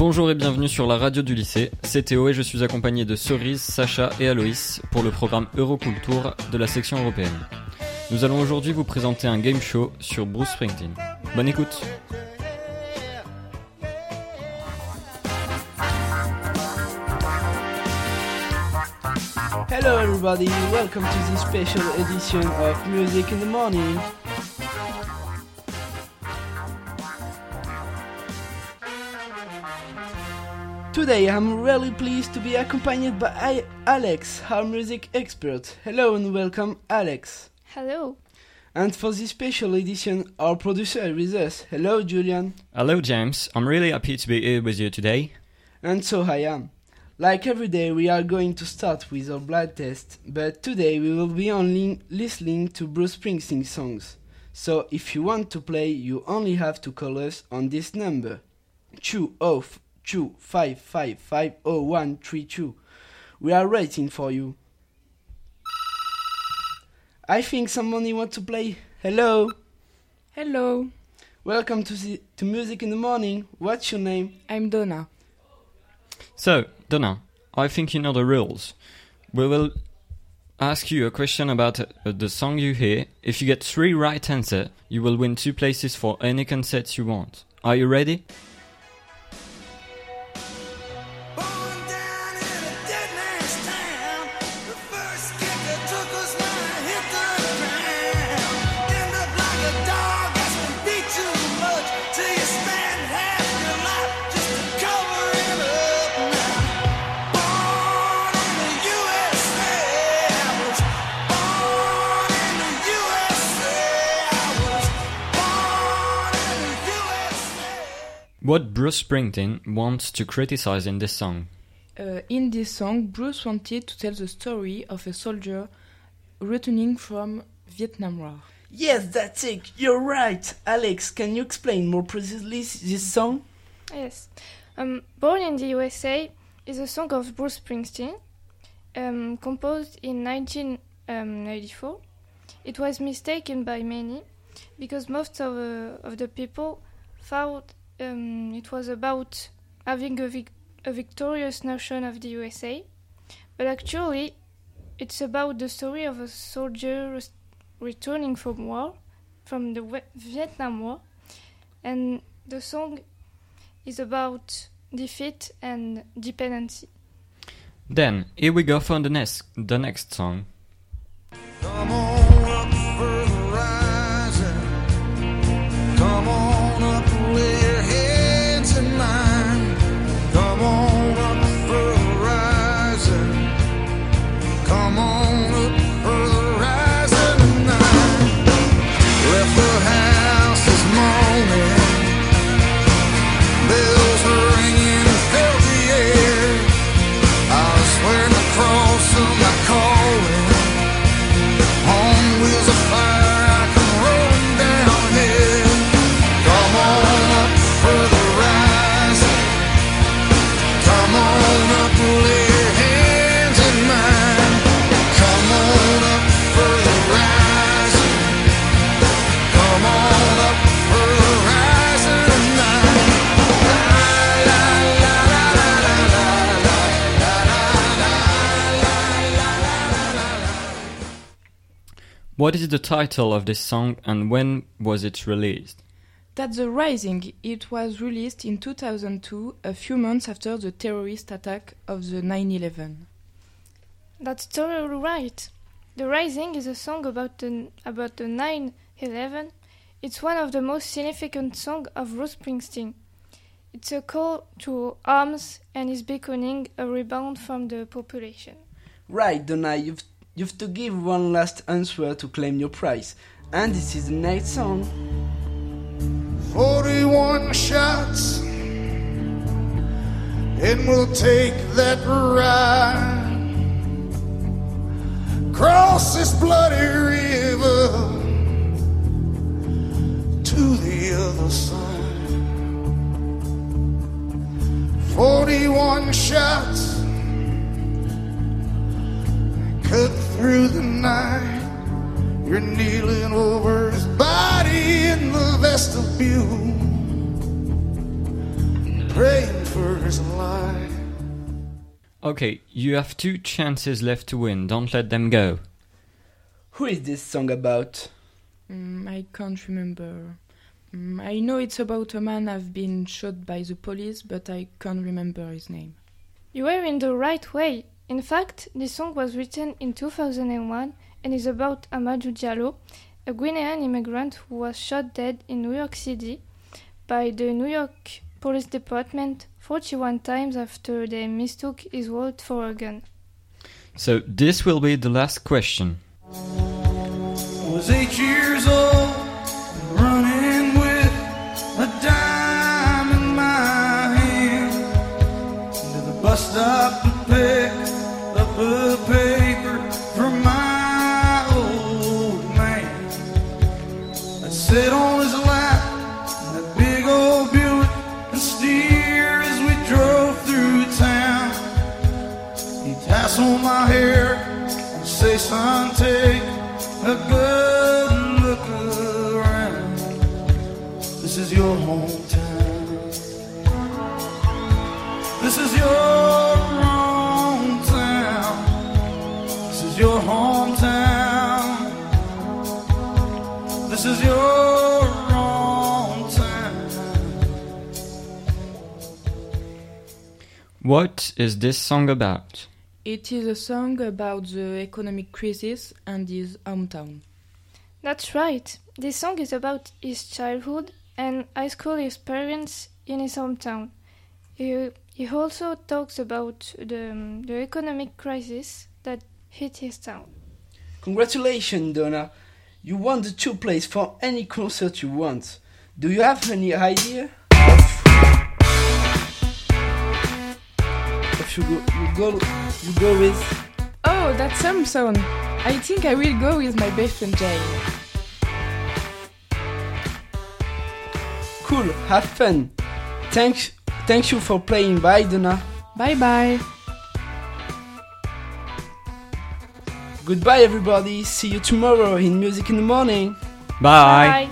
Bonjour et bienvenue sur la radio du lycée, c'est Théo et je suis accompagné de Cerise, Sacha et Aloïs pour le programme Euroculture de la section européenne. Nous allons aujourd'hui vous présenter un game show sur Bruce Springsteen. Bonne écoute Hello everybody, welcome to this special edition of Music in the Morning. Today I'm really pleased to be accompanied by I- Alex, our music expert. Hello and welcome Alex. Hello. And for this special edition, our producer is with us. Hello Julian. Hello James, I'm really happy to be here with you today. And so I am. Like every day, we are going to start with our blood test, but today we will be only listening to Bruce Springsteen songs. So if you want to play, you only have to call us on this number. Oh 20555500132. We are waiting for you. I think somebody wants to play. Hello. Hello, Welcome to the to Music in the Morning. What's your name? I'm Donna. So, Donna, I think you know the rules. We will ask you a question about uh, the song you hear. If you get three right answers, you will win two places for any concert you want. Are you ready? What Bruce Springsteen wants to criticize in this song? Uh, in this song, Bruce wanted to tell the story of a soldier returning from Vietnam War. Yes, that's it. You're right. Alex, can you explain more precisely this song? Yes. Um, Born in the USA is a song of Bruce Springsteen, um, composed in 1994. It was mistaken by many because most of, uh, of the people thought um, it was about having a, vic- a victorious nation of the USA, but actually, it's about the story of a soldier res- returning from war, from the we- Vietnam War, and the song is about defeat and dependency. Then, here we go for the next, the next song. What is the title of this song and when was it released? That's The Rising. It was released in 2002, a few months after the terrorist attack of the 9 11. That's totally right. The Rising is a song about the about the 9/11. It's one of the most significant songs of Bruce Springsteen. It's a call to arms and is beckoning a rebound from the population. Right, Donna, you've, you've to give one last answer to claim your prize. And this is the next song. 41 shots, and we'll take that ride. Cross this bloody river to the other side. 41 shots, through the night. You're kneeling over his body in the vestibule, praying first light. Okay, you have two chances left to win. Don't let them go. Who is this song about? Mm, I can't remember. Mm, I know it's about a man I've been shot by the police, but I can't remember his name. You were in the right way. In fact, this song was written in 2001 and is about Amadou Diallo, a Guinean immigrant who was shot dead in New York City by the New York Police Department 41 times after they mistook his word for a gun. So this will be the last question. was eight years My hair and say, son, take a good look around. This is your hometown. This is your hometown. This is your hometown. This is your. What is this song about? It is a song about the economic crisis and his hometown. That's right. This song is about his childhood and high school experience in his hometown. He, he also talks about the, um, the economic crisis that hit his town. Congratulations, Donna. You won the two place for any concert you want. Do you have any idea? You go, you go, you go with. Oh, that's some song. I think I will go with my best friend Jane. Cool, have fun. Thanks, thanks you for playing. Bye, Donna. Bye bye. Goodbye, everybody. See you tomorrow in Music in the Morning. Bye. Bye.